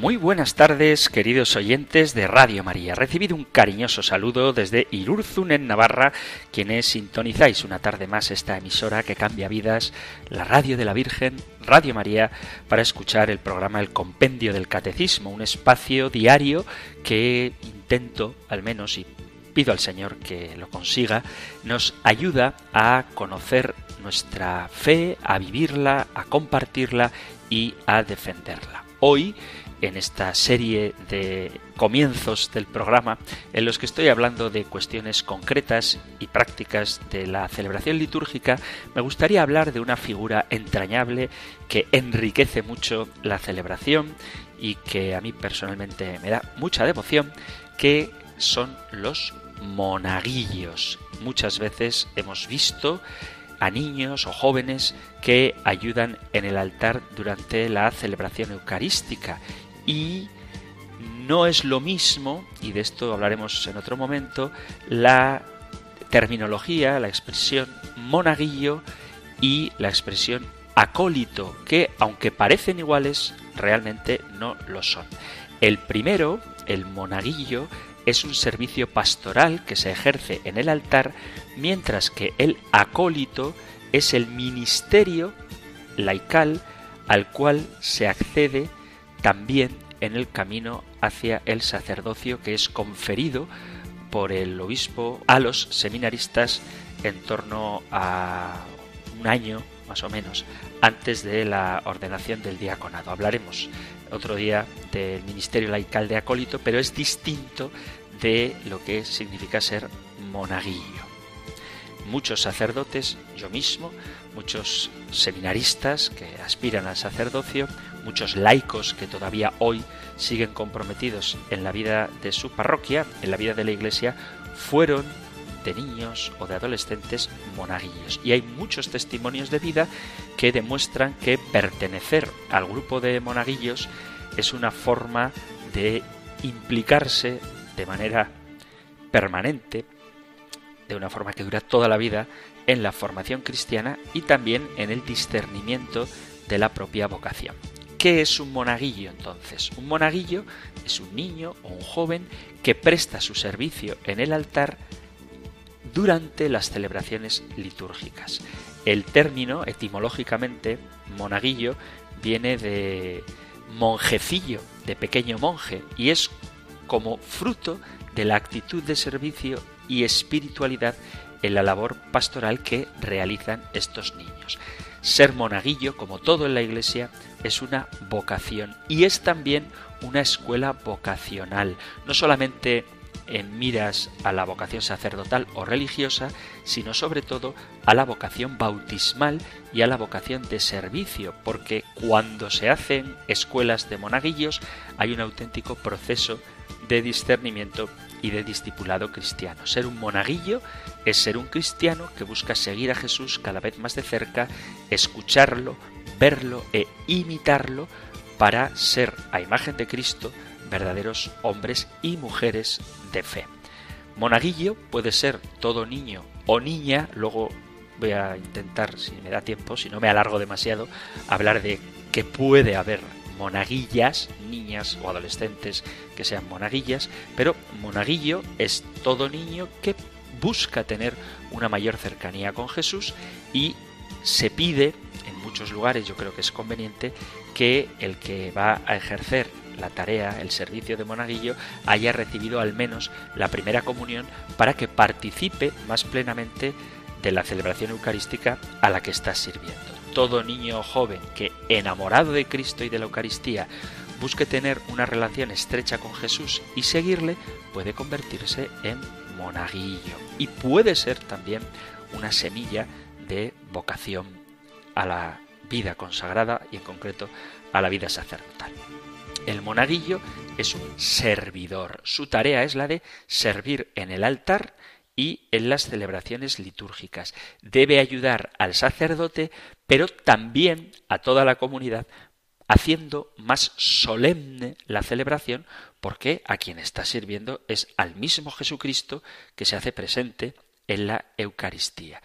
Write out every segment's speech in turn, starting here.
Muy buenas tardes, queridos oyentes de Radio María. Recibido un cariñoso saludo desde Irurzun, en Navarra, quienes sintonizáis una tarde más esta emisora que cambia vidas, la Radio de la Virgen, Radio María, para escuchar el programa El Compendio del Catecismo, un espacio diario que intento, al menos, y pido al Señor que lo consiga, nos ayuda a conocer nuestra fe, a vivirla, a compartirla y a defenderla. Hoy en esta serie de comienzos del programa en los que estoy hablando de cuestiones concretas y prácticas de la celebración litúrgica, me gustaría hablar de una figura entrañable que enriquece mucho la celebración y que a mí personalmente me da mucha devoción, que son los monaguillos. Muchas veces hemos visto a niños o jóvenes que ayudan en el altar durante la celebración eucarística y no es lo mismo, y de esto hablaremos en otro momento, la terminología, la expresión monaguillo y la expresión acólito, que aunque parecen iguales, realmente no lo son. El primero, el monaguillo, es un servicio pastoral que se ejerce en el altar, mientras que el acólito es el ministerio laical al cual se accede también en el camino hacia el sacerdocio que es conferido por el obispo a los seminaristas en torno a un año más o menos antes de la ordenación del diaconado. Hablaremos otro día del ministerio laical de acólito, pero es distinto de lo que significa ser monaguillo. Muchos sacerdotes, yo mismo, muchos seminaristas que aspiran al sacerdocio, muchos laicos que todavía hoy siguen comprometidos en la vida de su parroquia, en la vida de la iglesia, fueron de niños o de adolescentes monaguillos. Y hay muchos testimonios de vida que demuestran que pertenecer al grupo de monaguillos es una forma de implicarse de manera permanente, de una forma que dura toda la vida, en la formación cristiana y también en el discernimiento de la propia vocación. ¿Qué es un monaguillo entonces? Un monaguillo es un niño o un joven que presta su servicio en el altar durante las celebraciones litúrgicas. El término, etimológicamente, monaguillo, viene de monjecillo, de pequeño monje, y es como fruto de la actitud de servicio y espiritualidad en la labor pastoral que realizan estos niños. Ser monaguillo, como todo en la Iglesia, es una vocación y es también una escuela vocacional, no solamente en miras a la vocación sacerdotal o religiosa, sino sobre todo a la vocación bautismal y a la vocación de servicio, porque cuando se hacen escuelas de monaguillos hay un auténtico proceso de discernimiento y de discipulado cristiano. Ser un monaguillo es ser un cristiano que busca seguir a Jesús cada vez más de cerca, escucharlo, verlo e imitarlo para ser a imagen de Cristo verdaderos hombres y mujeres de fe. Monaguillo puede ser todo niño o niña, luego voy a intentar, si me da tiempo, si no me alargo demasiado, hablar de que puede haber monaguillas, niñas o adolescentes que sean monaguillas, pero monaguillo es todo niño que busca tener una mayor cercanía con Jesús y se pide, muchos lugares yo creo que es conveniente, que el que va a ejercer la tarea, el servicio de monaguillo, haya recibido al menos la primera comunión para que participe más plenamente de la celebración eucarística a la que está sirviendo. Todo niño o joven que, enamorado de Cristo y de la Eucaristía, busque tener una relación estrecha con Jesús y seguirle, puede convertirse en monaguillo. Y puede ser también una semilla de vocación a la vida consagrada y en concreto a la vida sacerdotal. El monaguillo es un servidor. Su tarea es la de servir en el altar y en las celebraciones litúrgicas. Debe ayudar al sacerdote, pero también a toda la comunidad, haciendo más solemne la celebración porque a quien está sirviendo es al mismo Jesucristo que se hace presente en la Eucaristía.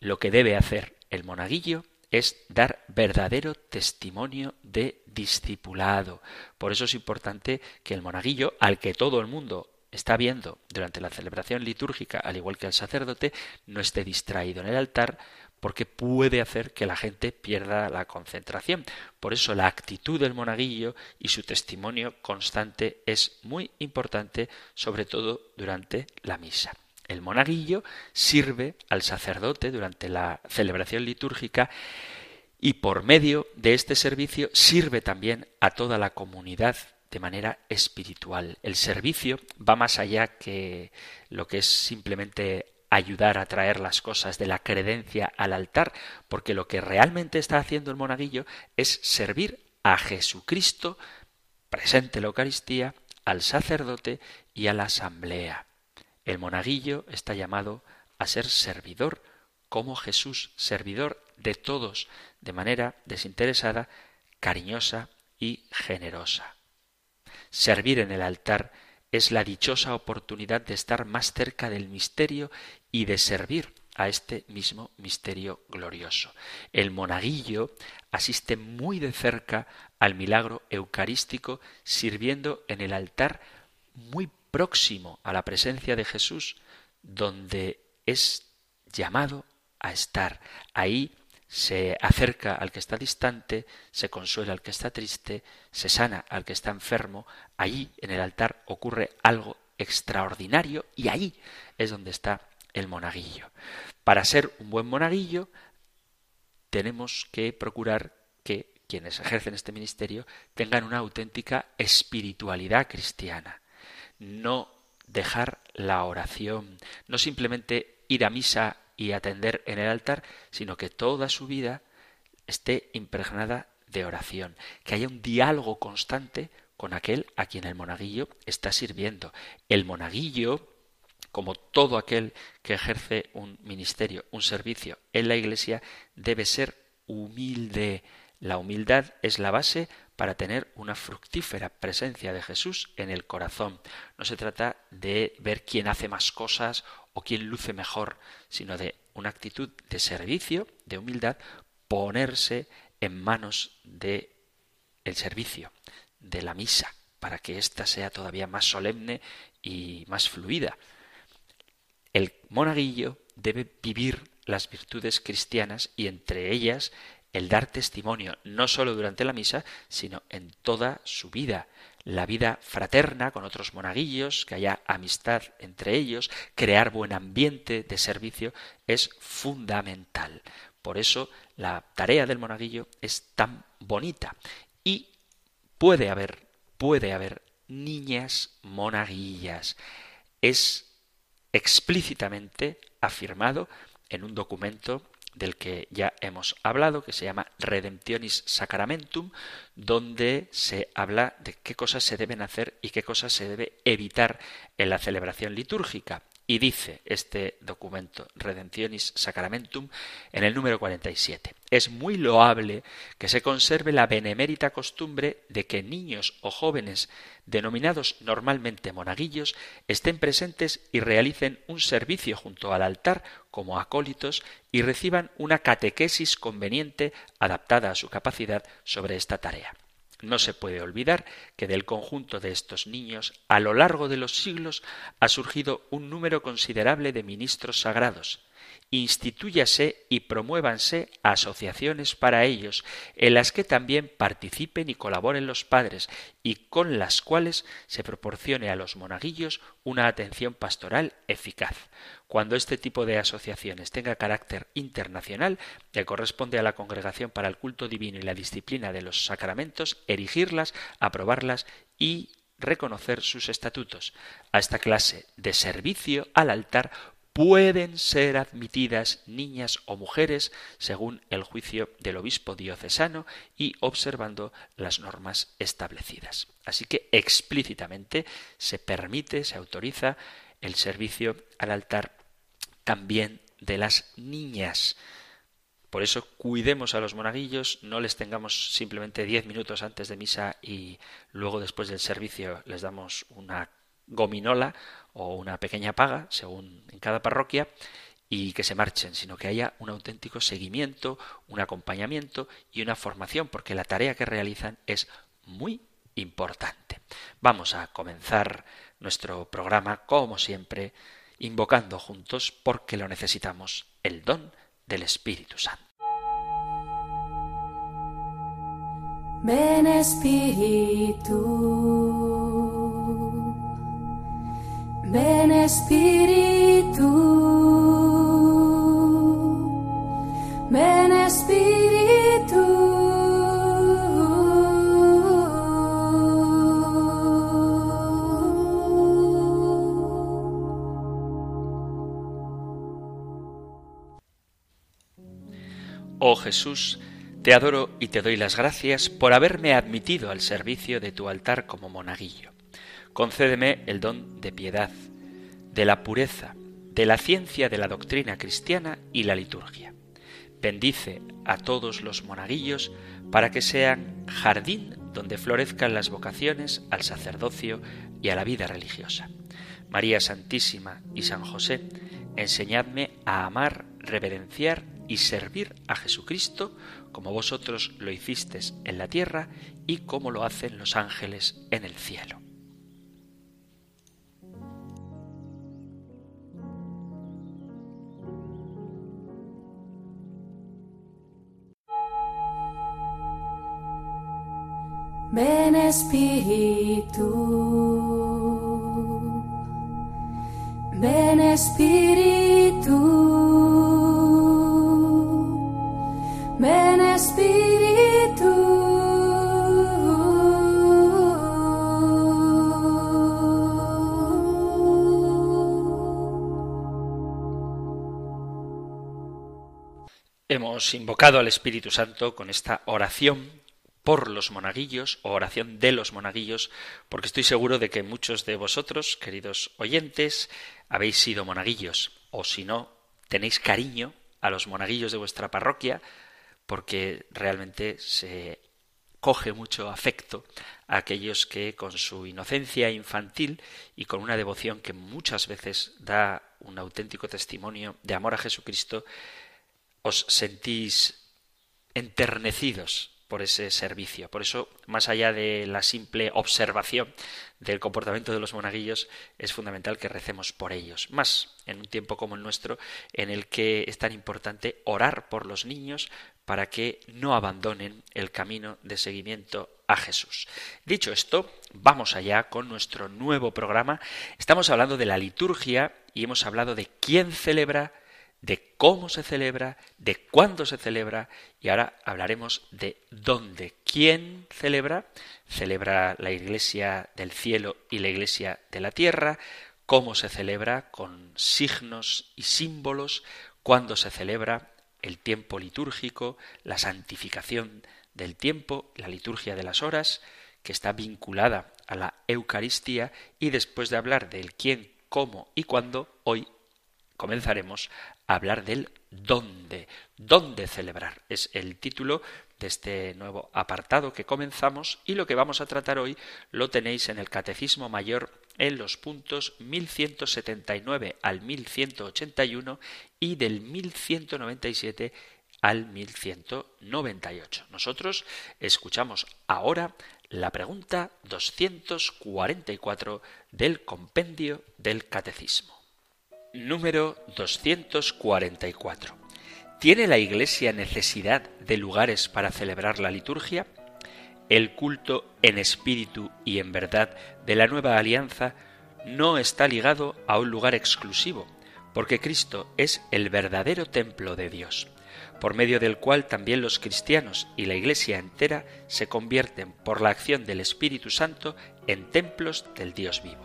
Lo que debe hacer el monaguillo es dar verdadero testimonio de discipulado. Por eso es importante que el monaguillo, al que todo el mundo está viendo durante la celebración litúrgica, al igual que el sacerdote, no esté distraído en el altar, porque puede hacer que la gente pierda la concentración. Por eso la actitud del monaguillo y su testimonio constante es muy importante, sobre todo durante la misa. El monaguillo sirve al sacerdote durante la celebración litúrgica y por medio de este servicio sirve también a toda la comunidad de manera espiritual. El servicio va más allá que lo que es simplemente ayudar a traer las cosas de la credencia al altar, porque lo que realmente está haciendo el monaguillo es servir a Jesucristo, presente la Eucaristía, al sacerdote y a la asamblea. El monaguillo está llamado a ser servidor, como Jesús, servidor de todos, de manera desinteresada, cariñosa y generosa. Servir en el altar es la dichosa oportunidad de estar más cerca del misterio y de servir a este mismo misterio glorioso. El monaguillo asiste muy de cerca al milagro eucarístico, sirviendo en el altar muy próximo a la presencia de Jesús, donde es llamado a estar. Ahí se acerca al que está distante, se consuela al que está triste, se sana al que está enfermo. Allí en el altar ocurre algo extraordinario y ahí es donde está el monaguillo. Para ser un buen monaguillo tenemos que procurar que quienes ejercen este ministerio tengan una auténtica espiritualidad cristiana no dejar la oración, no simplemente ir a misa y atender en el altar, sino que toda su vida esté impregnada de oración, que haya un diálogo constante con aquel a quien el monaguillo está sirviendo. El monaguillo, como todo aquel que ejerce un ministerio, un servicio en la Iglesia, debe ser humilde. La humildad es la base para tener una fructífera presencia de Jesús en el corazón. No se trata de ver quién hace más cosas o quién luce mejor, sino de una actitud de servicio, de humildad, ponerse en manos de el servicio, de la misa, para que ésta sea todavía más solemne y más fluida. El monaguillo debe vivir las virtudes cristianas y entre ellas el dar testimonio no solo durante la misa, sino en toda su vida. La vida fraterna con otros monaguillos, que haya amistad entre ellos, crear buen ambiente de servicio es fundamental. Por eso la tarea del monaguillo es tan bonita. Y puede haber, puede haber niñas monaguillas. Es explícitamente afirmado en un documento del que ya hemos hablado, que se llama Redemptionis Sacramentum, donde se habla de qué cosas se deben hacer y qué cosas se debe evitar en la celebración litúrgica. Y dice este documento Redemptionis Sacramentum en el número 47. Es muy loable que se conserve la benemérita costumbre de que niños o jóvenes denominados normalmente monaguillos estén presentes y realicen un servicio junto al altar como acólitos y reciban una catequesis conveniente adaptada a su capacidad sobre esta tarea. No se puede olvidar que del conjunto de estos niños, a lo largo de los siglos, ha surgido un número considerable de ministros sagrados. Institúyase y promuévanse asociaciones para ellos, en las que también participen y colaboren los padres, y con las cuales se proporcione a los monaguillos una atención pastoral eficaz. Cuando este tipo de asociaciones tenga carácter internacional, le corresponde a la Congregación para el Culto Divino y la Disciplina de los Sacramentos erigirlas, aprobarlas y reconocer sus estatutos. A esta clase de servicio al altar pueden ser admitidas niñas o mujeres según el juicio del obispo diocesano y observando las normas establecidas. Así que explícitamente se permite, se autoriza el servicio al altar también de las niñas. Por eso cuidemos a los monaguillos, no les tengamos simplemente diez minutos antes de misa y luego después del servicio les damos una gominola o una pequeña paga, según en cada parroquia, y que se marchen, sino que haya un auténtico seguimiento, un acompañamiento y una formación, porque la tarea que realizan es muy importante. Vamos a comenzar nuestro programa, como siempre, invocando juntos, porque lo necesitamos, el don del Espíritu Santo. Ven Espíritu, ven Espíritu, ven Espíritu. Oh Jesús, te adoro y te doy las gracias por haberme admitido al servicio de tu altar como monaguillo. Concédeme el don de piedad, de la pureza, de la ciencia de la doctrina cristiana y la liturgia. Bendice a todos los monaguillos para que sean jardín donde florezcan las vocaciones al sacerdocio y a la vida religiosa. María Santísima y San José, enseñadme a amar, reverenciar y servir a Jesucristo como vosotros lo hicisteis en la tierra y como lo hacen los ángeles en el cielo. Ven Espíritu, ven Espíritu, ven Espíritu. Hemos invocado al Espíritu Santo con esta oración por los monaguillos o oración de los monaguillos, porque estoy seguro de que muchos de vosotros, queridos oyentes, habéis sido monaguillos, o si no, tenéis cariño a los monaguillos de vuestra parroquia, porque realmente se coge mucho afecto a aquellos que con su inocencia infantil y con una devoción que muchas veces da un auténtico testimonio de amor a Jesucristo, os sentís enternecidos por ese servicio. Por eso, más allá de la simple observación del comportamiento de los monaguillos, es fundamental que recemos por ellos. Más en un tiempo como el nuestro, en el que es tan importante orar por los niños para que no abandonen el camino de seguimiento a Jesús. Dicho esto, vamos allá con nuestro nuevo programa. Estamos hablando de la liturgia y hemos hablado de quién celebra, de cómo se celebra, de cuándo se celebra y ahora hablaremos de dónde. ¿Quién celebra? Celebra la Iglesia del cielo y la Iglesia de la tierra. ¿Cómo se celebra? Con signos y símbolos. ¿Cuándo se celebra? El tiempo litúrgico, la santificación del tiempo, la liturgia de las horas, que está vinculada a la Eucaristía y después de hablar del quién, cómo y cuándo, hoy comenzaremos hablar del dónde, dónde celebrar. Es el título de este nuevo apartado que comenzamos y lo que vamos a tratar hoy lo tenéis en el Catecismo Mayor en los puntos 1179 al 1181 y del 1197 al 1198. Nosotros escuchamos ahora la pregunta 244 del compendio del Catecismo. Número 244. ¿Tiene la Iglesia necesidad de lugares para celebrar la liturgia? El culto en espíritu y en verdad de la nueva alianza no está ligado a un lugar exclusivo, porque Cristo es el verdadero templo de Dios, por medio del cual también los cristianos y la Iglesia entera se convierten por la acción del Espíritu Santo en templos del Dios vivo.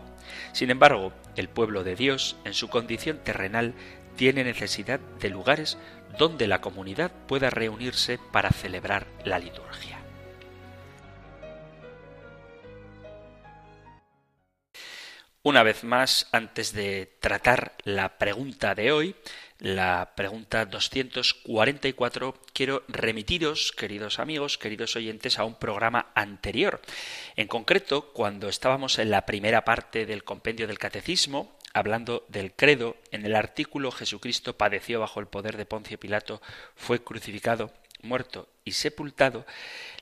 Sin embargo, el pueblo de Dios, en su condición terrenal, tiene necesidad de lugares donde la comunidad pueda reunirse para celebrar la liturgia. Una vez más, antes de tratar la pregunta de hoy, la pregunta 244, quiero remitiros, queridos amigos, queridos oyentes, a un programa anterior. En concreto, cuando estábamos en la primera parte del compendio del catecismo, hablando del credo, en el artículo Jesucristo padeció bajo el poder de Poncio Pilato, fue crucificado, muerto y sepultado,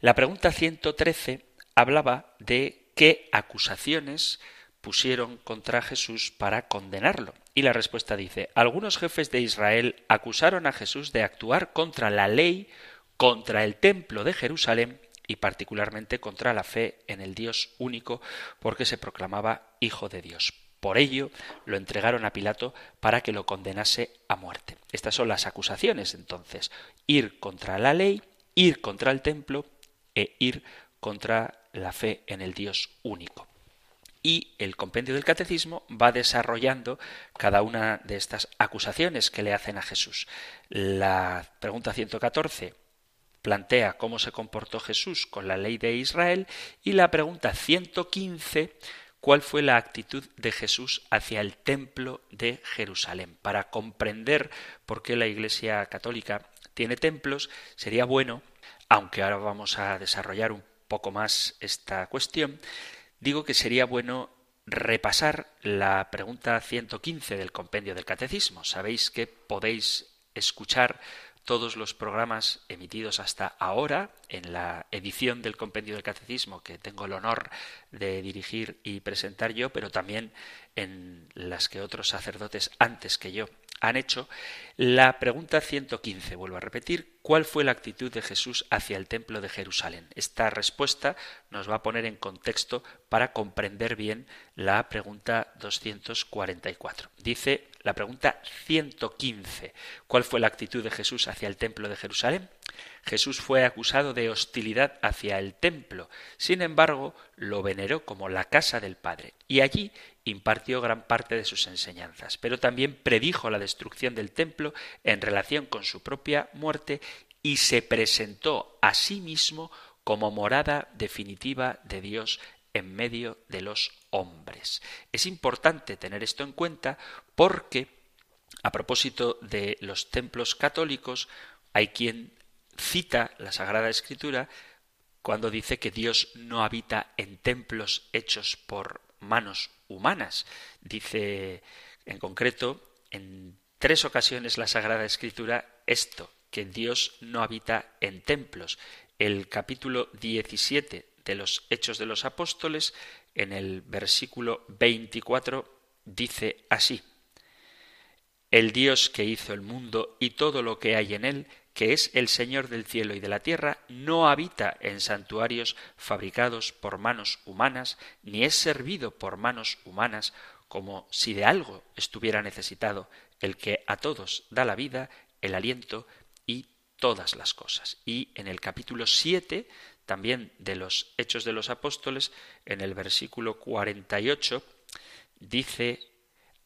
la pregunta 113 hablaba de qué acusaciones pusieron contra Jesús para condenarlo. Y la respuesta dice, algunos jefes de Israel acusaron a Jesús de actuar contra la ley, contra el templo de Jerusalén y particularmente contra la fe en el Dios único, porque se proclamaba Hijo de Dios. Por ello lo entregaron a Pilato para que lo condenase a muerte. Estas son las acusaciones entonces, ir contra la ley, ir contra el templo e ir contra la fe en el Dios único y el compendio del catecismo va desarrollando cada una de estas acusaciones que le hacen a Jesús. La pregunta 114 plantea cómo se comportó Jesús con la ley de Israel y la pregunta 115 cuál fue la actitud de Jesús hacia el templo de Jerusalén. Para comprender por qué la Iglesia católica tiene templos, sería bueno, aunque ahora vamos a desarrollar un poco más esta cuestión, digo que sería bueno repasar la pregunta 115 del compendio del catecismo. Sabéis que podéis escuchar todos los programas emitidos hasta ahora en la edición del compendio del catecismo que tengo el honor de dirigir y presentar yo, pero también en las que otros sacerdotes antes que yo han hecho. La pregunta 115, vuelvo a repetir, ¿cuál fue la actitud de Jesús hacia el templo de Jerusalén? Esta respuesta nos va a poner en contexto para comprender bien la pregunta 244. Dice la pregunta 115, ¿cuál fue la actitud de Jesús hacia el templo de Jerusalén? Jesús fue acusado de hostilidad hacia el templo, sin embargo, lo veneró como la casa del Padre, y allí impartió gran parte de sus enseñanzas, pero también predijo la destrucción del templo en relación con su propia muerte y se presentó a sí mismo como morada definitiva de Dios en medio de los hombres. Es importante tener esto en cuenta porque, a propósito de los templos católicos, hay quien cita la Sagrada Escritura cuando dice que Dios no habita en templos hechos por manos humanas. Dice en concreto en tres ocasiones la Sagrada Escritura esto, que Dios no habita en templos. El capítulo 17 de los Hechos de los Apóstoles, en el versículo 24, dice así. El Dios que hizo el mundo y todo lo que hay en él, que es el Señor del cielo y de la tierra, no habita en santuarios fabricados por manos humanas, ni es servido por manos humanas, como si de algo estuviera necesitado el que a todos da la vida, el aliento y todas las cosas. Y en el capítulo 7, también de los Hechos de los Apóstoles, en el versículo 48, dice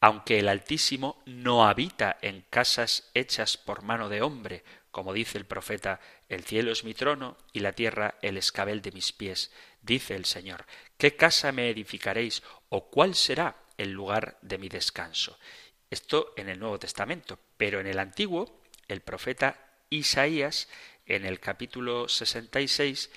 aunque el Altísimo no habita en casas hechas por mano de hombre, como dice el profeta, el cielo es mi trono y la tierra el escabel de mis pies, dice el Señor. ¿Qué casa me edificaréis o cuál será el lugar de mi descanso? Esto en el Nuevo Testamento, pero en el Antiguo, el profeta Isaías, en el capítulo 66,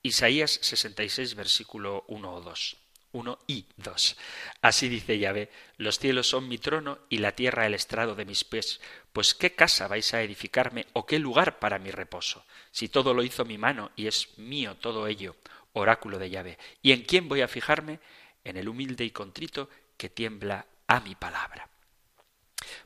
Isaías 66, versículo 1 o 2. 1 y 2. Así dice Yahvé, los cielos son mi trono y la tierra el estrado de mis pies. Pues qué casa vais a edificarme o qué lugar para mi reposo, si todo lo hizo mi mano y es mío todo ello, oráculo de Yahvé. ¿Y en quién voy a fijarme? En el humilde y contrito que tiembla a mi palabra.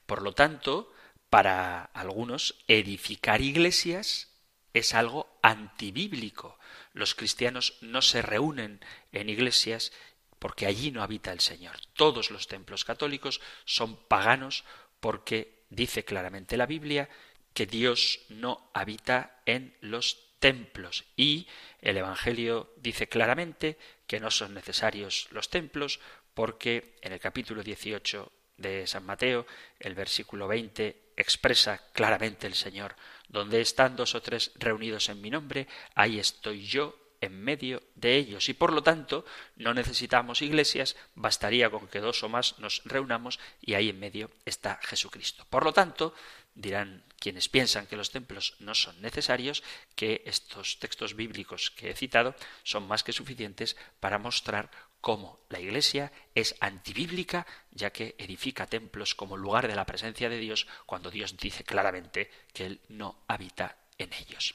Por lo tanto, para algunos, edificar iglesias es algo antibíblico. Los cristianos no se reúnen en iglesias porque allí no habita el Señor. Todos los templos católicos son paganos porque dice claramente la Biblia que Dios no habita en los templos y el Evangelio dice claramente que no son necesarios los templos porque en el capítulo 18 de San Mateo, el versículo 20 expresa claramente el Señor, donde están dos o tres reunidos en mi nombre, ahí estoy yo en medio de ellos y por lo tanto no necesitamos iglesias, bastaría con que dos o más nos reunamos y ahí en medio está Jesucristo. Por lo tanto, dirán quienes piensan que los templos no son necesarios, que estos textos bíblicos que he citado son más que suficientes para mostrar cómo la Iglesia es antibíblica, ya que edifica templos como lugar de la presencia de Dios, cuando Dios dice claramente que Él no habita en ellos.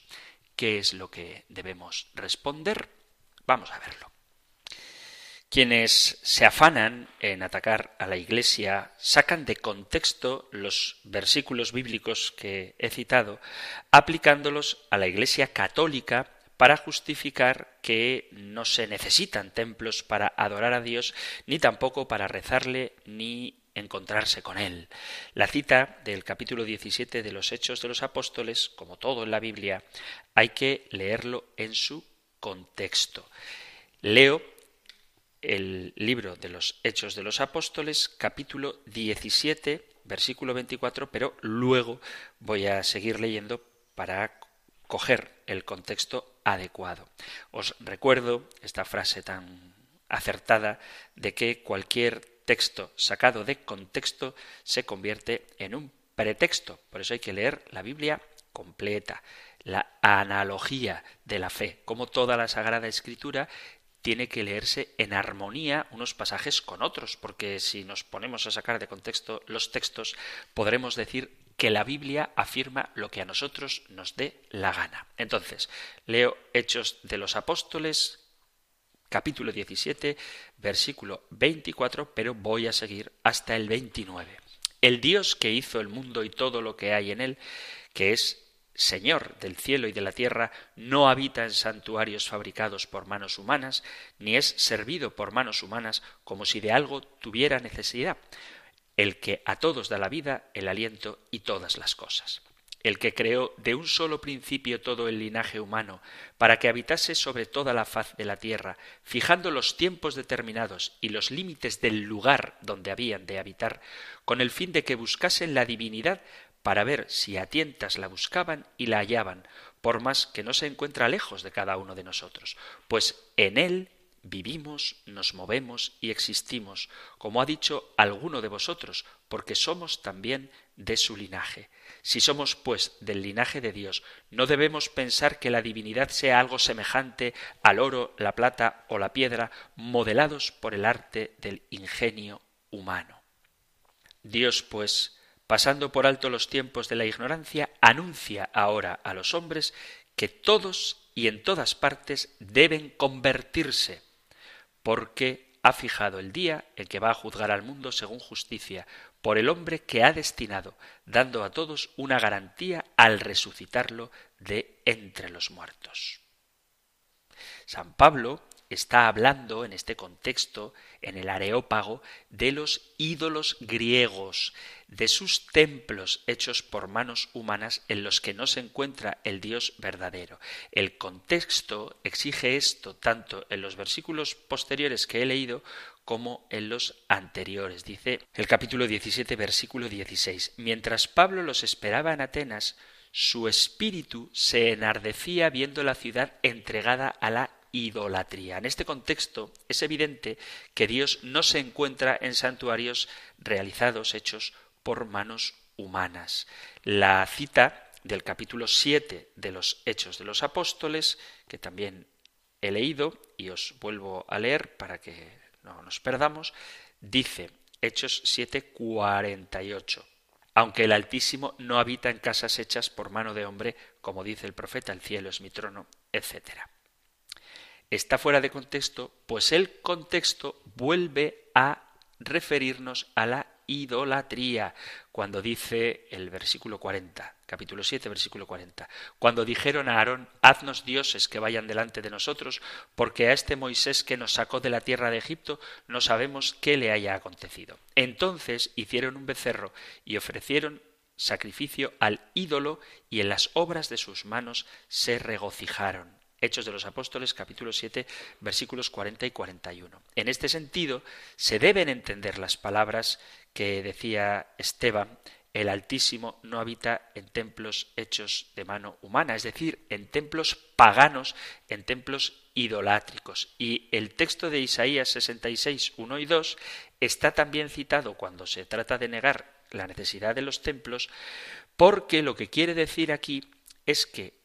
¿Qué es lo que debemos responder? Vamos a verlo. Quienes se afanan en atacar a la Iglesia sacan de contexto los versículos bíblicos que he citado, aplicándolos a la Iglesia católica para justificar que no se necesitan templos para adorar a Dios, ni tampoco para rezarle, ni encontrarse con Él. La cita del capítulo 17 de los Hechos de los Apóstoles, como todo en la Biblia, hay que leerlo en su contexto. Leo el libro de los Hechos de los Apóstoles, capítulo 17, versículo 24, pero luego voy a seguir leyendo para coger el contexto adecuado. Os recuerdo esta frase tan acertada de que cualquier texto sacado de contexto se convierte en un pretexto. Por eso hay que leer la Biblia completa, la analogía de la fe, como toda la Sagrada Escritura tiene que leerse en armonía unos pasajes con otros, porque si nos ponemos a sacar de contexto los textos, podremos decir que la Biblia afirma lo que a nosotros nos dé la gana. Entonces, leo Hechos de los Apóstoles, capítulo 17, versículo 24, pero voy a seguir hasta el 29. El Dios que hizo el mundo y todo lo que hay en él, que es Señor del cielo y de la tierra, no habita en santuarios fabricados por manos humanas, ni es servido por manos humanas como si de algo tuviera necesidad, el que a todos da la vida, el aliento y todas las cosas, el que creó de un solo principio todo el linaje humano, para que habitase sobre toda la faz de la tierra, fijando los tiempos determinados y los límites del lugar donde habían de habitar, con el fin de que buscasen la divinidad para ver si a tientas la buscaban y la hallaban, por más que no se encuentra lejos de cada uno de nosotros, pues en él vivimos, nos movemos y existimos, como ha dicho alguno de vosotros, porque somos también de su linaje. Si somos, pues, del linaje de Dios, no debemos pensar que la divinidad sea algo semejante al oro, la plata o la piedra, modelados por el arte del ingenio humano. Dios, pues, pasando por alto los tiempos de la ignorancia, anuncia ahora a los hombres que todos y en todas partes deben convertirse porque ha fijado el día en que va a juzgar al mundo según justicia, por el hombre que ha destinado, dando a todos una garantía al resucitarlo de entre los muertos. San Pablo está hablando en este contexto, en el Areópago, de los ídolos griegos, de sus templos hechos por manos humanas en los que no se encuentra el Dios verdadero. El contexto exige esto tanto en los versículos posteriores que he leído como en los anteriores. Dice el capítulo 17, versículo 16. Mientras Pablo los esperaba en Atenas, su espíritu se enardecía viendo la ciudad entregada a la idolatría. En este contexto es evidente que Dios no se encuentra en santuarios realizados, hechos por manos humanas. La cita del capítulo 7 de los Hechos de los Apóstoles, que también he leído y os vuelvo a leer para que no nos perdamos, dice Hechos 7:48. Aunque el Altísimo no habita en casas hechas por mano de hombre, como dice el profeta, el cielo es mi trono, etcétera está fuera de contexto, pues el contexto vuelve a referirnos a la idolatría, cuando dice el versículo 40, capítulo 7, versículo 40, cuando dijeron a Aarón, haznos dioses que vayan delante de nosotros, porque a este Moisés que nos sacó de la tierra de Egipto no sabemos qué le haya acontecido. Entonces hicieron un becerro y ofrecieron sacrificio al ídolo y en las obras de sus manos se regocijaron. Hechos de los Apóstoles capítulo 7 versículos 40 y 41. En este sentido se deben entender las palabras que decía Esteban el Altísimo no habita en templos hechos de mano humana, es decir, en templos paganos, en templos idolátricos. Y el texto de Isaías 66, 1 y 2 está también citado cuando se trata de negar la necesidad de los templos, porque lo que quiere decir aquí es que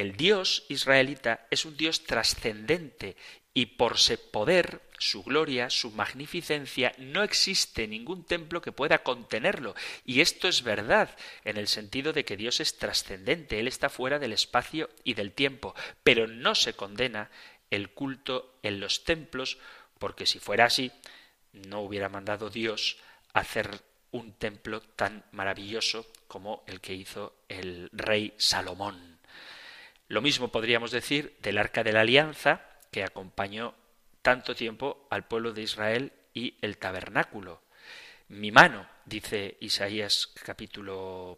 el Dios israelita es un Dios trascendente y por su poder, su gloria, su magnificencia, no existe ningún templo que pueda contenerlo. Y esto es verdad, en el sentido de que Dios es trascendente, Él está fuera del espacio y del tiempo, pero no se condena el culto en los templos, porque si fuera así, no hubiera mandado Dios hacer un templo tan maravilloso como el que hizo el rey Salomón. Lo mismo podríamos decir del arca de la alianza, que acompañó tanto tiempo al pueblo de Israel y el tabernáculo. Mi mano, dice Isaías capítulo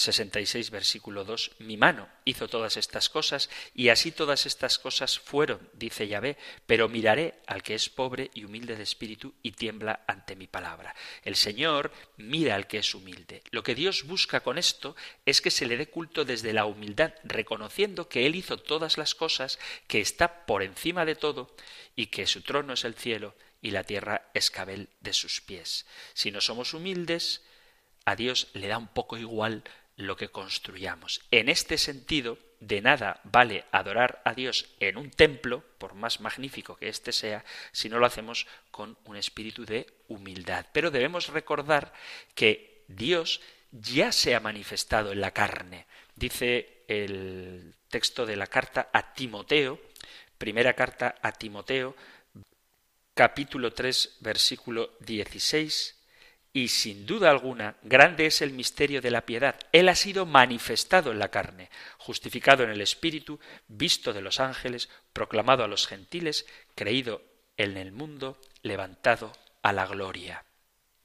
66, versículo 2, mi mano hizo todas estas cosas, y así todas estas cosas fueron, dice Yahvé, pero miraré al que es pobre y humilde de espíritu y tiembla ante mi palabra. El Señor mira al que es humilde. Lo que Dios busca con esto es que se le dé culto desde la humildad, reconociendo que Él hizo todas las cosas, que está por encima de todo, y que su trono es el cielo y la tierra es cabel de sus pies. Si no somos humildes, a Dios le da un poco igual lo que construyamos. En este sentido, de nada vale adorar a Dios en un templo, por más magnífico que éste sea, si no lo hacemos con un espíritu de humildad. Pero debemos recordar que Dios ya se ha manifestado en la carne. Dice el texto de la carta a Timoteo, primera carta a Timoteo, capítulo 3, versículo 16, y sin duda alguna, grande es el misterio de la piedad. Él ha sido manifestado en la carne, justificado en el Espíritu, visto de los ángeles, proclamado a los gentiles, creído en el mundo, levantado a la gloria.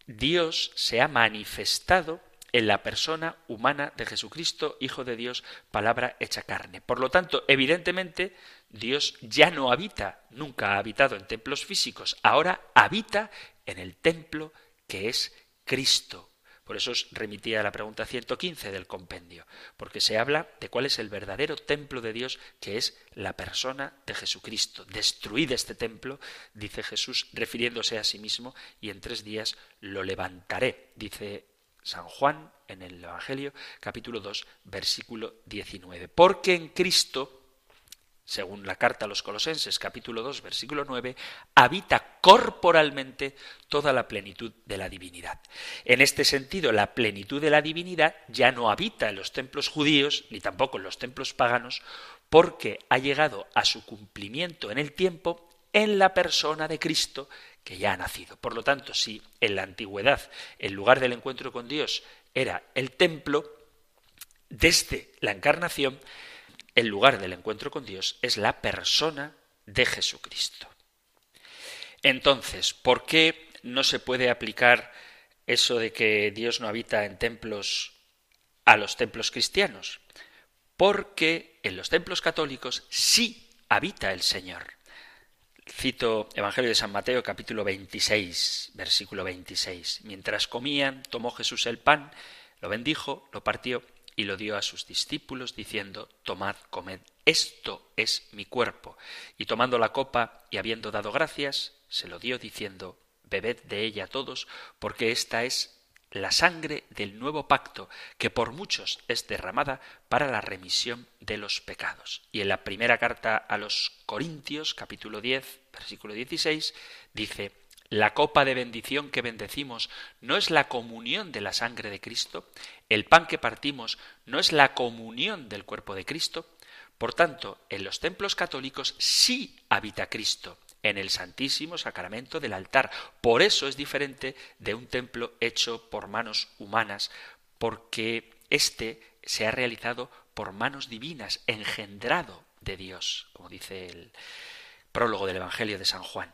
Dios se ha manifestado en la persona humana de Jesucristo, Hijo de Dios, palabra hecha carne. Por lo tanto, evidentemente, Dios ya no habita, nunca ha habitado en templos físicos, ahora habita en el templo que es Cristo. Por eso os remitía a la pregunta 115 del compendio, porque se habla de cuál es el verdadero templo de Dios, que es la persona de Jesucristo. Destruid este templo, dice Jesús, refiriéndose a sí mismo, y en tres días lo levantaré, dice San Juan en el Evangelio, capítulo 2, versículo 19. Porque en Cristo según la carta a los Colosenses capítulo 2 versículo 9, habita corporalmente toda la plenitud de la divinidad. En este sentido, la plenitud de la divinidad ya no habita en los templos judíos ni tampoco en los templos paganos, porque ha llegado a su cumplimiento en el tiempo en la persona de Cristo que ya ha nacido. Por lo tanto, si en la antigüedad el lugar del encuentro con Dios era el templo, desde la encarnación el lugar del encuentro con Dios es la persona de Jesucristo. Entonces, ¿por qué no se puede aplicar eso de que Dios no habita en templos a los templos cristianos? Porque en los templos católicos sí habita el Señor. Cito Evangelio de San Mateo capítulo 26, versículo 26. Mientras comían, tomó Jesús el pan, lo bendijo, lo partió y lo dio a sus discípulos, diciendo, Tomad, comed, esto es mi cuerpo. Y tomando la copa y habiendo dado gracias, se lo dio, diciendo, Bebed de ella todos, porque esta es la sangre del nuevo pacto, que por muchos es derramada para la remisión de los pecados. Y en la primera carta a los Corintios, capítulo 10, versículo 16, dice, la copa de bendición que bendecimos no es la comunión de la sangre de Cristo, el pan que partimos no es la comunión del cuerpo de Cristo. Por tanto, en los templos católicos sí habita Cristo, en el Santísimo Sacramento del altar. Por eso es diferente de un templo hecho por manos humanas, porque éste se ha realizado por manos divinas, engendrado de Dios, como dice el prólogo del Evangelio de San Juan.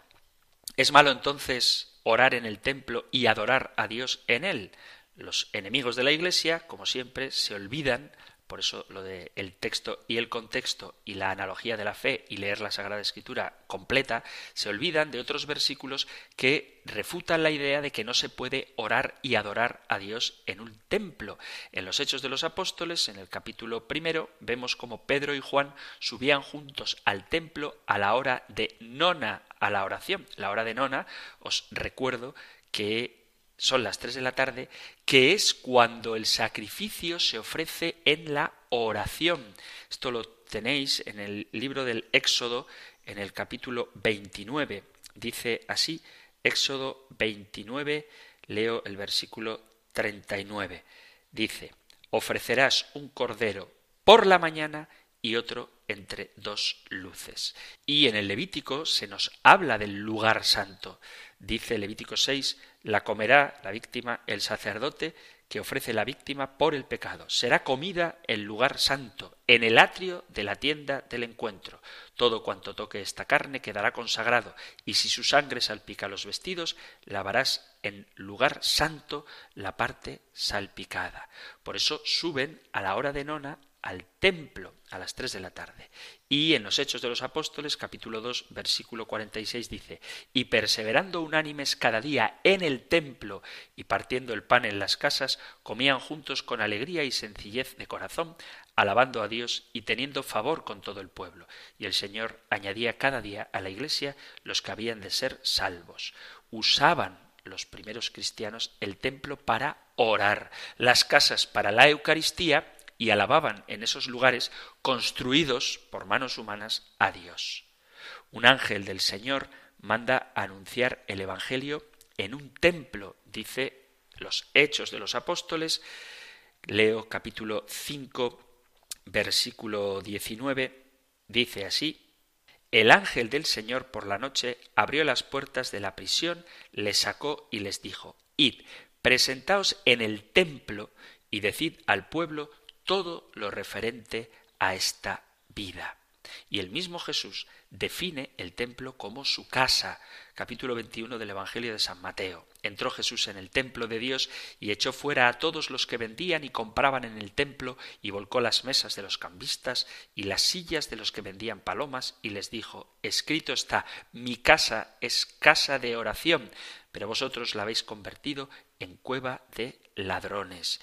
¿Es malo entonces orar en el templo y adorar a Dios en él? Los enemigos de la Iglesia, como siempre, se olvidan por eso lo de el texto y el contexto y la analogía de la fe y leer la Sagrada Escritura completa, se olvidan de otros versículos que refutan la idea de que no se puede orar y adorar a Dios en un templo. En los Hechos de los Apóstoles, en el capítulo primero, vemos como Pedro y Juan subían juntos al templo a la hora de nona a la oración. La hora de nona, os recuerdo que son las tres de la tarde, que es cuando el sacrificio se ofrece en la oración. Esto lo tenéis en el libro del Éxodo, en el capítulo 29. Dice así, Éxodo 29, leo el versículo 39. Dice, ofrecerás un cordero por la mañana y otro entre dos luces. Y en el Levítico se nos habla del lugar santo. Dice Levítico 6, la comerá la víctima el sacerdote que ofrece la víctima por el pecado. Será comida el lugar santo, en el atrio de la tienda del encuentro. Todo cuanto toque esta carne quedará consagrado, y si su sangre salpica los vestidos, lavarás en lugar santo la parte salpicada. Por eso suben a la hora de nona al templo a las tres de la tarde. Y en los Hechos de los Apóstoles, capítulo 2, versículo 46 dice, y perseverando unánimes cada día en el templo y partiendo el pan en las casas, comían juntos con alegría y sencillez de corazón, alabando a Dios y teniendo favor con todo el pueblo. Y el Señor añadía cada día a la iglesia los que habían de ser salvos. Usaban los primeros cristianos el templo para orar, las casas para la Eucaristía y alababan en esos lugares construidos por manos humanas a Dios. Un ángel del Señor manda anunciar el Evangelio en un templo, dice los Hechos de los Apóstoles, leo capítulo 5, versículo 19, dice así, el ángel del Señor por la noche abrió las puertas de la prisión, les sacó y les dijo, Id, presentaos en el templo y decid al pueblo todo lo referente a esta vida. Y el mismo Jesús define el templo como su casa. Capítulo 21 del Evangelio de San Mateo. Entró Jesús en el templo de Dios y echó fuera a todos los que vendían y compraban en el templo y volcó las mesas de los cambistas y las sillas de los que vendían palomas y les dijo, escrito está, mi casa es casa de oración, pero vosotros la habéis convertido en cueva de ladrones.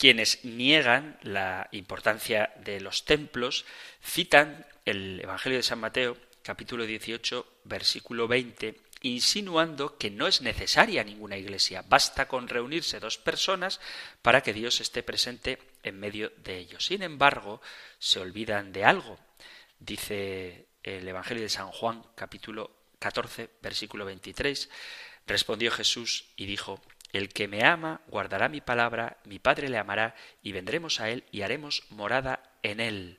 Quienes niegan la importancia de los templos citan el Evangelio de San Mateo, capítulo 18, versículo 20, insinuando que no es necesaria ninguna iglesia, basta con reunirse dos personas para que Dios esté presente en medio de ellos. Sin embargo, se olvidan de algo. Dice el Evangelio de San Juan, capítulo 14, versículo 23, respondió Jesús y dijo, el que me ama guardará mi palabra, mi Padre le amará, y vendremos a él y haremos morada en él.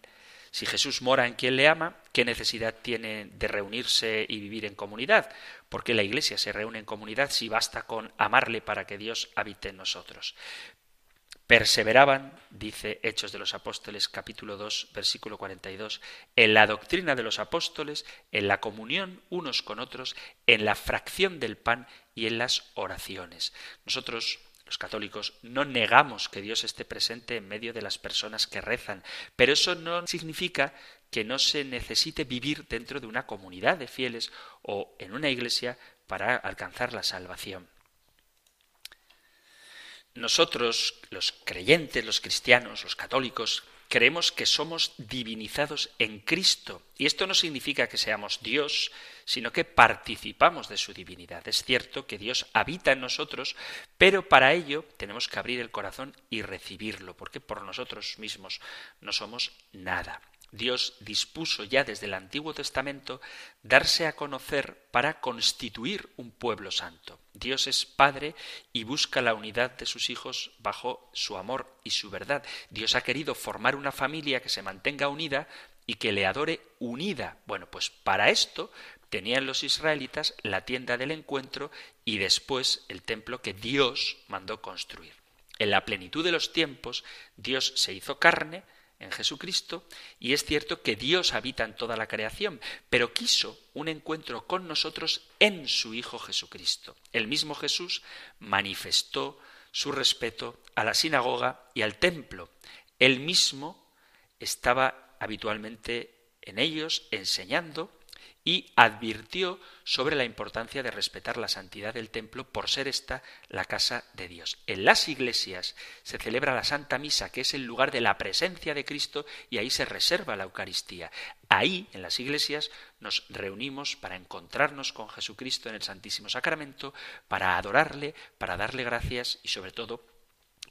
Si Jesús mora en quien le ama, ¿qué necesidad tiene de reunirse y vivir en comunidad? ¿Por qué la Iglesia se reúne en comunidad si basta con amarle para que Dios habite en nosotros? Perseveraban, dice Hechos de los Apóstoles capítulo 2 versículo 42, en la doctrina de los apóstoles, en la comunión unos con otros, en la fracción del pan y en las oraciones. Nosotros los católicos no negamos que Dios esté presente en medio de las personas que rezan, pero eso no significa que no se necesite vivir dentro de una comunidad de fieles o en una iglesia para alcanzar la salvación. Nosotros, los creyentes, los cristianos, los católicos, creemos que somos divinizados en Cristo. Y esto no significa que seamos Dios, sino que participamos de su divinidad. Es cierto que Dios habita en nosotros, pero para ello tenemos que abrir el corazón y recibirlo, porque por nosotros mismos no somos nada. Dios dispuso ya desde el Antiguo Testamento darse a conocer para constituir un pueblo santo. Dios es Padre y busca la unidad de sus hijos bajo su amor y su verdad. Dios ha querido formar una familia que se mantenga unida y que le adore unida. Bueno, pues para esto tenían los israelitas la tienda del encuentro y después el templo que Dios mandó construir. En la plenitud de los tiempos, Dios se hizo carne, en Jesucristo, y es cierto que Dios habita en toda la creación, pero quiso un encuentro con nosotros en su Hijo Jesucristo. El mismo Jesús manifestó su respeto a la sinagoga y al templo. Él mismo estaba habitualmente en ellos enseñando y advirtió sobre la importancia de respetar la santidad del templo por ser esta la casa de Dios. En las iglesias se celebra la Santa Misa, que es el lugar de la presencia de Cristo, y ahí se reserva la Eucaristía. Ahí, en las iglesias, nos reunimos para encontrarnos con Jesucristo en el Santísimo Sacramento, para adorarle, para darle gracias y sobre todo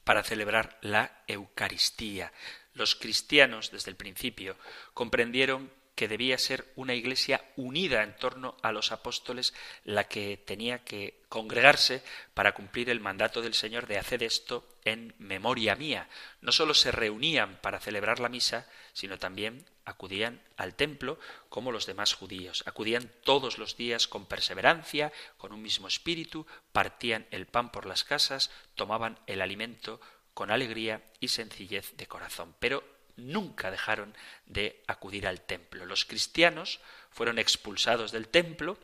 para celebrar la Eucaristía. Los cristianos desde el principio comprendieron que debía ser una iglesia unida en torno a los apóstoles la que tenía que congregarse para cumplir el mandato del Señor de hacer esto en memoria mía. No sólo se reunían para celebrar la misa, sino también acudían al templo como los demás judíos. Acudían todos los días con perseverancia, con un mismo espíritu, partían el pan por las casas, tomaban el alimento con alegría y sencillez de corazón. Pero nunca dejaron de acudir al templo. Los cristianos fueron expulsados del templo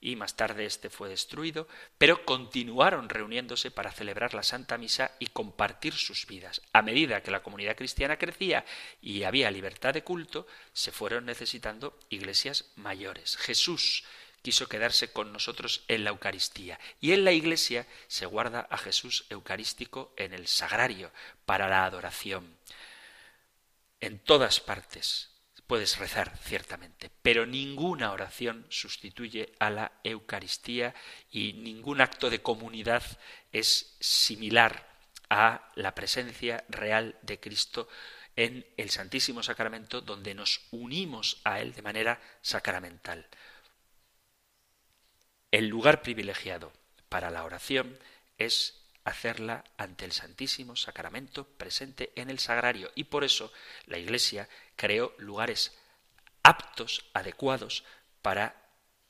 y más tarde este fue destruido, pero continuaron reuniéndose para celebrar la Santa Misa y compartir sus vidas. A medida que la comunidad cristiana crecía y había libertad de culto, se fueron necesitando iglesias mayores. Jesús quiso quedarse con nosotros en la Eucaristía. Y en la Iglesia se guarda a Jesús Eucarístico en el sagrario para la adoración en todas partes puedes rezar, ciertamente, pero ninguna oración sustituye a la Eucaristía y ningún acto de comunidad es similar a la presencia real de Cristo en el Santísimo Sacramento, donde nos unimos a Él de manera sacramental. El lugar privilegiado para la oración es hacerla ante el Santísimo Sacramento presente en el sagrario y por eso la Iglesia creó lugares aptos, adecuados para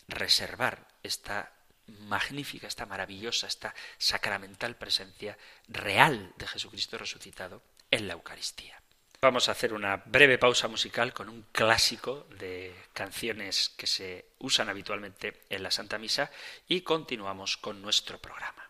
reservar esta magnífica, esta maravillosa, esta sacramental presencia real de Jesucristo resucitado en la Eucaristía. Vamos a hacer una breve pausa musical con un clásico de canciones que se usan habitualmente en la Santa Misa y continuamos con nuestro programa.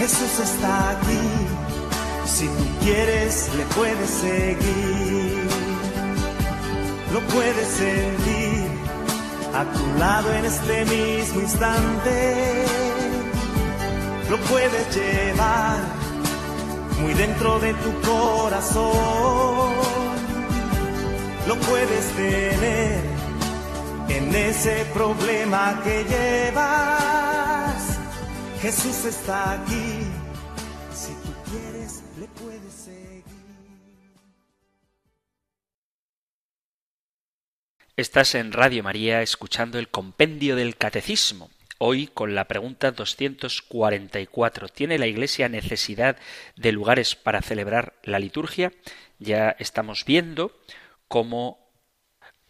Jesús está aquí. Si tú quieres, le puedes seguir. Lo puedes sentir a tu lado en este mismo instante. Lo puedes llevar muy dentro de tu corazón. Lo puedes tener en ese problema que llevas. Jesús está aquí. Si tú quieres, le puedes seguir. Estás en Radio María escuchando el Compendio del Catecismo. Hoy con la pregunta 244. ¿Tiene la Iglesia necesidad de lugares para celebrar la liturgia? Ya estamos viendo cómo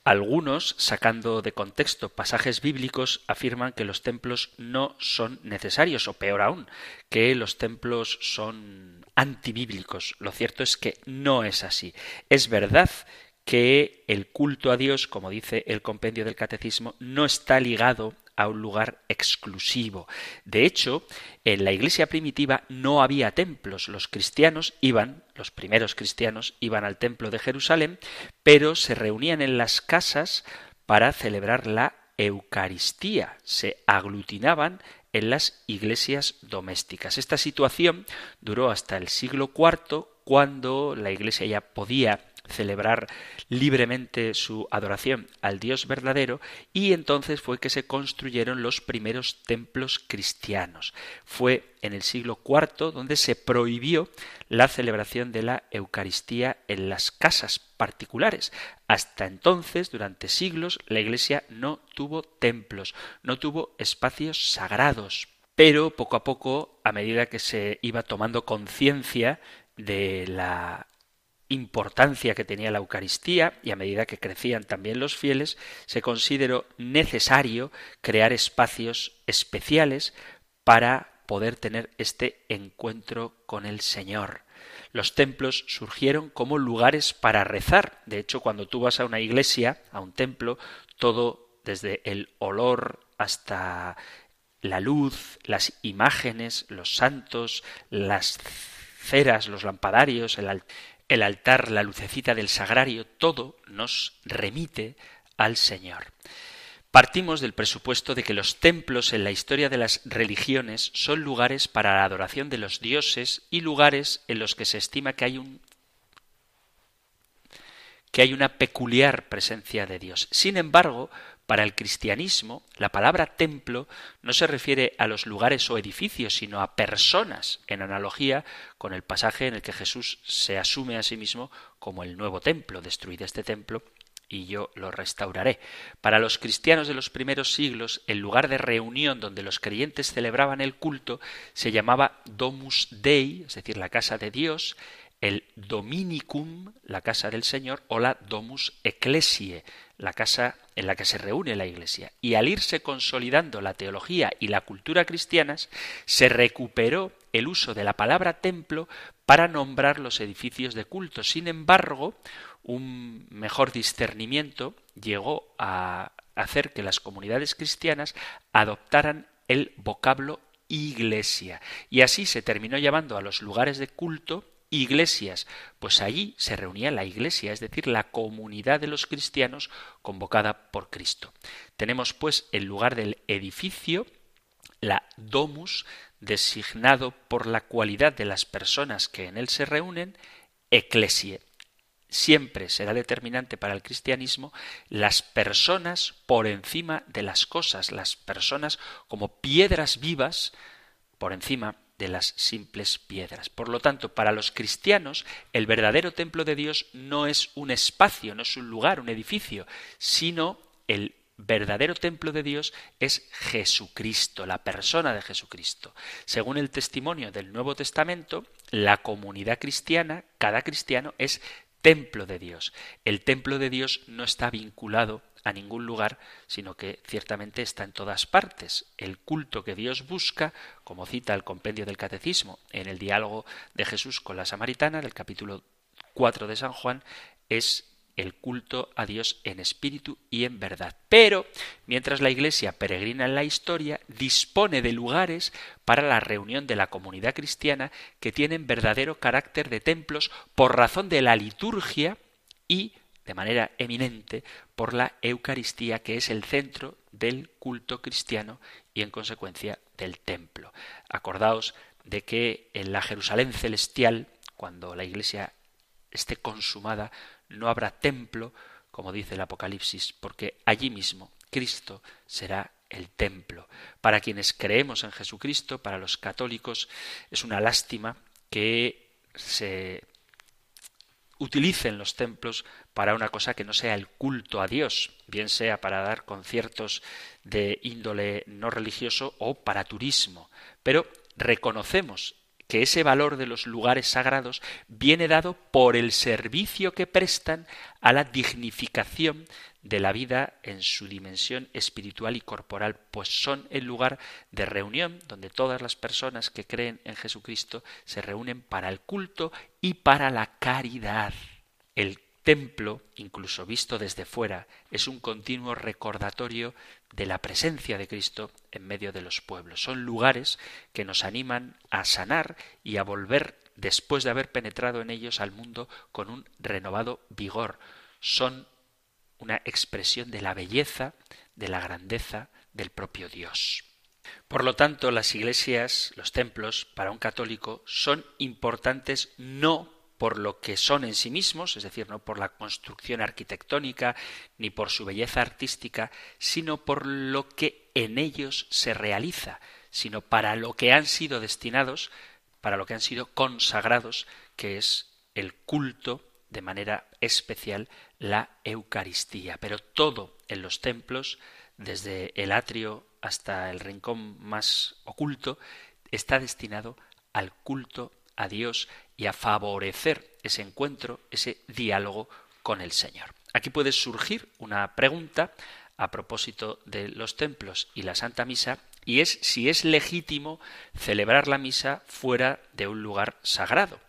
algunos, sacando de contexto pasajes bíblicos, afirman que los templos no son necesarios, o peor aún, que los templos son antibíblicos. Lo cierto es que no es así. Es verdad que el culto a Dios, como dice el compendio del catecismo, no está ligado a un lugar exclusivo. De hecho, en la iglesia primitiva no había templos. Los cristianos iban, los primeros cristianos iban al templo de Jerusalén, pero se reunían en las casas para celebrar la Eucaristía. Se aglutinaban en las iglesias domésticas. Esta situación duró hasta el siglo IV, cuando la iglesia ya podía celebrar libremente su adoración al Dios verdadero y entonces fue que se construyeron los primeros templos cristianos. Fue en el siglo IV donde se prohibió la celebración de la Eucaristía en las casas particulares. Hasta entonces, durante siglos, la Iglesia no tuvo templos, no tuvo espacios sagrados. Pero poco a poco, a medida que se iba tomando conciencia de la importancia que tenía la Eucaristía y a medida que crecían también los fieles, se consideró necesario crear espacios especiales para poder tener este encuentro con el Señor. Los templos surgieron como lugares para rezar. De hecho, cuando tú vas a una iglesia, a un templo, todo desde el olor hasta la luz, las imágenes, los santos, las ceras, los lampadarios, el, el altar, la lucecita del sagrario, todo nos remite al Señor. Partimos del presupuesto de que los templos en la historia de las religiones son lugares para la adoración de los dioses y lugares en los que se estima que hay un que hay una peculiar presencia de Dios. Sin embargo, para el cristianismo, la palabra templo no se refiere a los lugares o edificios, sino a personas, en analogía con el pasaje en el que Jesús se asume a sí mismo como el nuevo templo. Destruid este templo y yo lo restauraré. Para los cristianos de los primeros siglos, el lugar de reunión donde los creyentes celebraban el culto se llamaba Domus Dei, es decir, la casa de Dios, el Dominicum, la casa del Señor, o la Domus Ecclesiae, la casa en la que se reúne la Iglesia. Y al irse consolidando la teología y la cultura cristianas, se recuperó el uso de la palabra templo para nombrar los edificios de culto. Sin embargo, un mejor discernimiento llegó a hacer que las comunidades cristianas adoptaran el vocablo iglesia. Y así se terminó llamando a los lugares de culto iglesias, pues allí se reunía la iglesia, es decir, la comunidad de los cristianos convocada por Cristo. Tenemos pues el lugar del edificio, la domus, designado por la cualidad de las personas que en él se reúnen, eclesie. Siempre será determinante para el cristianismo las personas por encima de las cosas, las personas como piedras vivas por encima de las simples piedras. Por lo tanto, para los cristianos, el verdadero templo de Dios no es un espacio, no es un lugar, un edificio, sino el verdadero templo de Dios es Jesucristo, la persona de Jesucristo. Según el testimonio del Nuevo Testamento, la comunidad cristiana, cada cristiano es templo de Dios. El templo de Dios no está vinculado a ningún lugar, sino que ciertamente está en todas partes. El culto que Dios busca, como cita el compendio del Catecismo en el diálogo de Jesús con la Samaritana del capítulo 4 de San Juan, es el culto a Dios en espíritu y en verdad. Pero, mientras la Iglesia peregrina en la historia, dispone de lugares para la reunión de la comunidad cristiana que tienen verdadero carácter de templos por razón de la liturgia y, de manera eminente, por la Eucaristía, que es el centro del culto cristiano y, en consecuencia, del templo. Acordaos de que en la Jerusalén celestial, cuando la Iglesia esté consumada, no habrá templo, como dice el Apocalipsis, porque allí mismo Cristo será el templo. Para quienes creemos en Jesucristo, para los católicos, es una lástima que se utilicen los templos para una cosa que no sea el culto a Dios, bien sea para dar conciertos de índole no religioso o para turismo. Pero reconocemos que ese valor de los lugares sagrados viene dado por el servicio que prestan a la dignificación de la vida en su dimensión espiritual y corporal, pues son el lugar de reunión donde todas las personas que creen en Jesucristo se reúnen para el culto y para la caridad. El templo, incluso visto desde fuera, es un continuo recordatorio de la presencia de Cristo en medio de los pueblos. Son lugares que nos animan a sanar y a volver, después de haber penetrado en ellos, al mundo con un renovado vigor. Son una expresión de la belleza, de la grandeza del propio Dios. Por lo tanto, las iglesias, los templos, para un católico, son importantes no por lo que son en sí mismos, es decir, no por la construcción arquitectónica ni por su belleza artística, sino por lo que en ellos se realiza, sino para lo que han sido destinados, para lo que han sido consagrados, que es el culto de manera especial la Eucaristía. Pero todo en los templos, desde el atrio hasta el rincón más oculto, está destinado al culto a Dios y a favorecer ese encuentro, ese diálogo con el Señor. Aquí puede surgir una pregunta a propósito de los templos y la Santa Misa, y es si es legítimo celebrar la misa fuera de un lugar sagrado.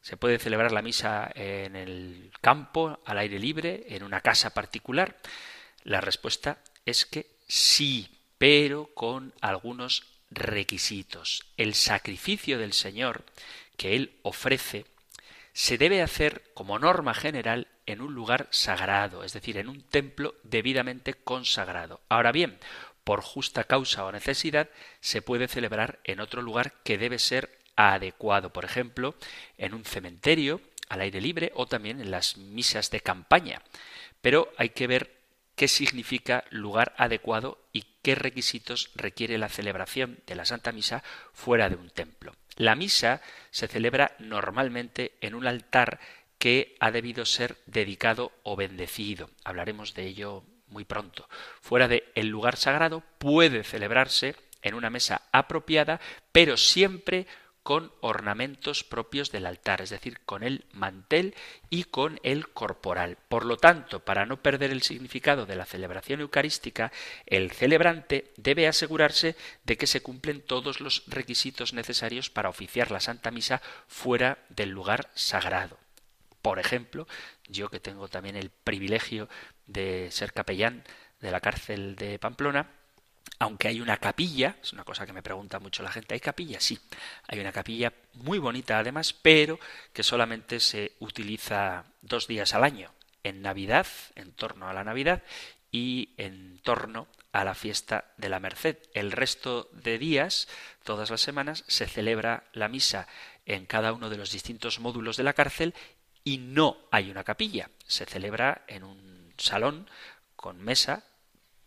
¿Se puede celebrar la misa en el campo, al aire libre, en una casa particular? La respuesta es que sí, pero con algunos requisitos. El sacrificio del Señor que Él ofrece se debe hacer como norma general en un lugar sagrado, es decir, en un templo debidamente consagrado. Ahora bien, por justa causa o necesidad, se puede celebrar en otro lugar que debe ser adecuado, por ejemplo, en un cementerio, al aire libre o también en las misas de campaña. Pero hay que ver qué significa lugar adecuado y qué requisitos requiere la celebración de la Santa Misa fuera de un templo. La misa se celebra normalmente en un altar que ha debido ser dedicado o bendecido. Hablaremos de ello muy pronto. Fuera de el lugar sagrado puede celebrarse en una mesa apropiada, pero siempre con ornamentos propios del altar, es decir, con el mantel y con el corporal. Por lo tanto, para no perder el significado de la celebración eucarística, el celebrante debe asegurarse de que se cumplen todos los requisitos necesarios para oficiar la Santa Misa fuera del lugar sagrado. Por ejemplo, yo que tengo también el privilegio de ser capellán de la cárcel de Pamplona, aunque hay una capilla, es una cosa que me pregunta mucho la gente, ¿hay capilla? Sí, hay una capilla muy bonita además, pero que solamente se utiliza dos días al año, en Navidad, en torno a la Navidad, y en torno a la fiesta de la Merced. El resto de días, todas las semanas, se celebra la misa en cada uno de los distintos módulos de la cárcel y no hay una capilla. Se celebra en un salón con mesa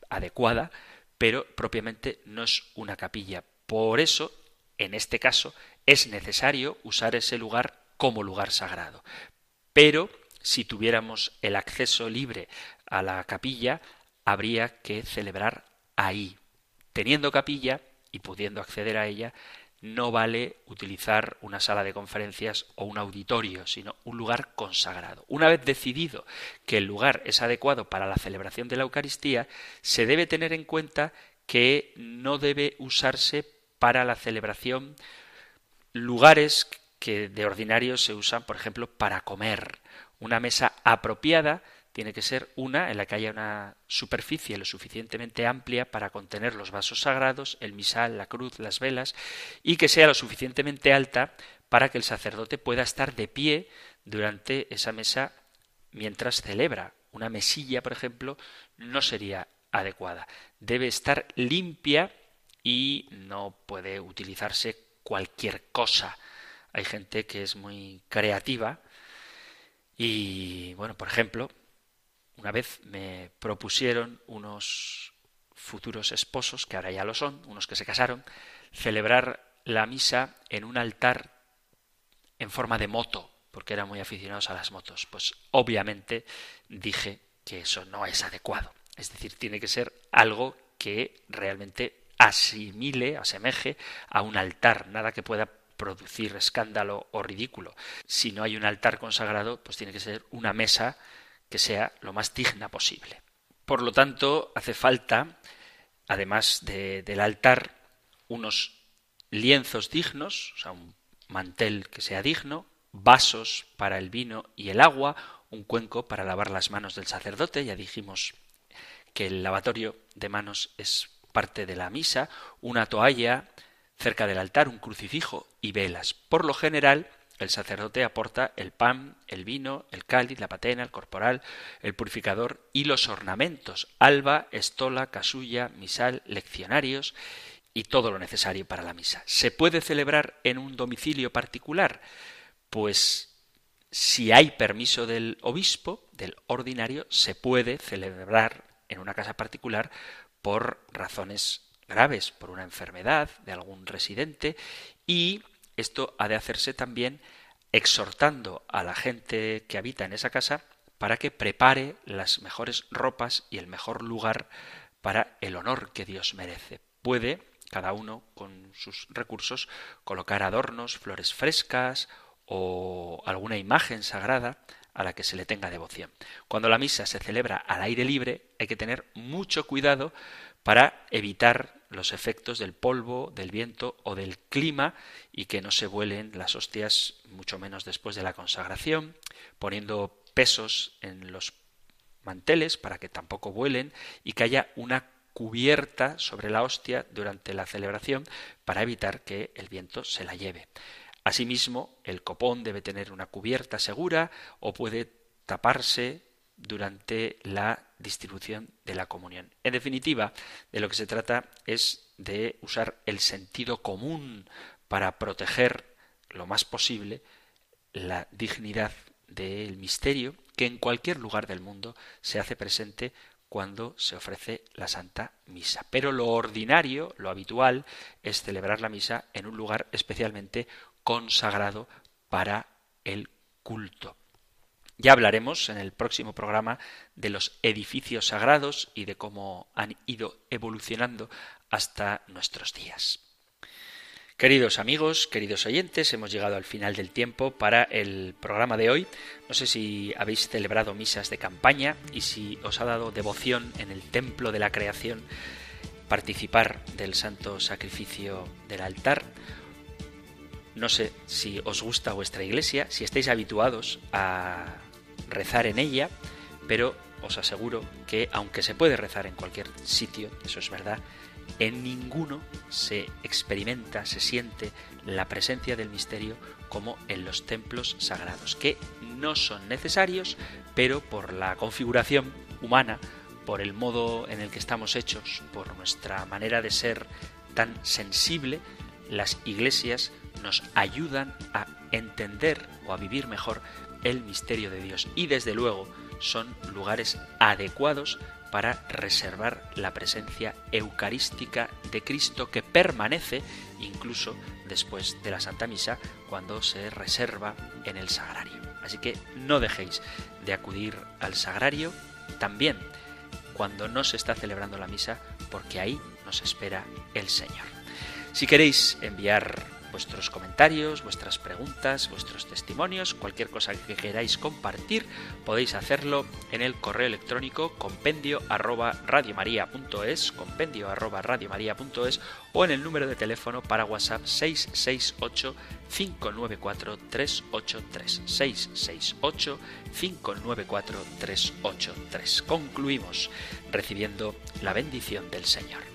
adecuada pero propiamente no es una capilla. Por eso, en este caso, es necesario usar ese lugar como lugar sagrado. Pero si tuviéramos el acceso libre a la capilla, habría que celebrar ahí. Teniendo capilla y pudiendo acceder a ella, no vale utilizar una sala de conferencias o un auditorio, sino un lugar consagrado. Una vez decidido que el lugar es adecuado para la celebración de la Eucaristía, se debe tener en cuenta que no debe usarse para la celebración lugares que de ordinario se usan, por ejemplo, para comer. Una mesa apropiada tiene que ser una en la que haya una superficie lo suficientemente amplia para contener los vasos sagrados, el misal, la cruz, las velas, y que sea lo suficientemente alta para que el sacerdote pueda estar de pie durante esa mesa mientras celebra. Una mesilla, por ejemplo, no sería adecuada. Debe estar limpia y no puede utilizarse cualquier cosa. Hay gente que es muy creativa y, bueno, por ejemplo, una vez me propusieron unos futuros esposos, que ahora ya lo son, unos que se casaron, celebrar la misa en un altar en forma de moto, porque eran muy aficionados a las motos. Pues obviamente dije que eso no es adecuado. Es decir, tiene que ser algo que realmente asimile, asemeje a un altar, nada que pueda producir escándalo o ridículo. Si no hay un altar consagrado, pues tiene que ser una mesa que sea lo más digna posible. Por lo tanto, hace falta, además del altar, unos lienzos dignos, o sea, un mantel que sea digno, vasos para el vino y el agua, un cuenco para lavar las manos del sacerdote, ya dijimos que el lavatorio de manos es parte de la misa, una toalla cerca del altar, un crucifijo y velas. Por lo general, el sacerdote aporta el pan, el vino, el cáliz, la patena, el corporal, el purificador y los ornamentos, alba, estola, casulla, misal, leccionarios y todo lo necesario para la misa. ¿Se puede celebrar en un domicilio particular? Pues si hay permiso del obispo, del ordinario, se puede celebrar en una casa particular por razones graves, por una enfermedad de algún residente y esto ha de hacerse también exhortando a la gente que habita en esa casa para que prepare las mejores ropas y el mejor lugar para el honor que Dios merece. Puede cada uno con sus recursos colocar adornos, flores frescas o alguna imagen sagrada a la que se le tenga devoción. Cuando la misa se celebra al aire libre hay que tener mucho cuidado para evitar los efectos del polvo, del viento o del clima y que no se vuelen las hostias mucho menos después de la consagración, poniendo pesos en los manteles para que tampoco vuelen y que haya una cubierta sobre la hostia durante la celebración para evitar que el viento se la lleve. Asimismo, el copón debe tener una cubierta segura o puede taparse durante la distribución de la comunión. En definitiva, de lo que se trata es de usar el sentido común para proteger lo más posible la dignidad del misterio que en cualquier lugar del mundo se hace presente cuando se ofrece la Santa Misa. Pero lo ordinario, lo habitual, es celebrar la misa en un lugar especialmente consagrado para el culto. Ya hablaremos en el próximo programa de los edificios sagrados y de cómo han ido evolucionando hasta nuestros días. Queridos amigos, queridos oyentes, hemos llegado al final del tiempo para el programa de hoy. No sé si habéis celebrado misas de campaña y si os ha dado devoción en el templo de la creación participar del santo sacrificio del altar. No sé si os gusta vuestra iglesia, si estáis habituados a rezar en ella, pero os aseguro que aunque se puede rezar en cualquier sitio, eso es verdad, en ninguno se experimenta, se siente la presencia del misterio como en los templos sagrados, que no son necesarios, pero por la configuración humana, por el modo en el que estamos hechos, por nuestra manera de ser tan sensible, las iglesias nos ayudan a entender o a vivir mejor el misterio de Dios y desde luego son lugares adecuados para reservar la presencia eucarística de Cristo que permanece incluso después de la Santa Misa cuando se reserva en el sagrario. Así que no dejéis de acudir al sagrario también cuando no se está celebrando la misa porque ahí nos espera el Señor. Si queréis enviar vuestros comentarios, vuestras preguntas, vuestros testimonios, cualquier cosa que queráis compartir, podéis hacerlo en el correo electrónico compendio arroba radiomaria.es, compendio arroba radiomaria.es o en el número de teléfono para WhatsApp 668 594 383 668 594 383. Concluimos recibiendo la bendición del Señor.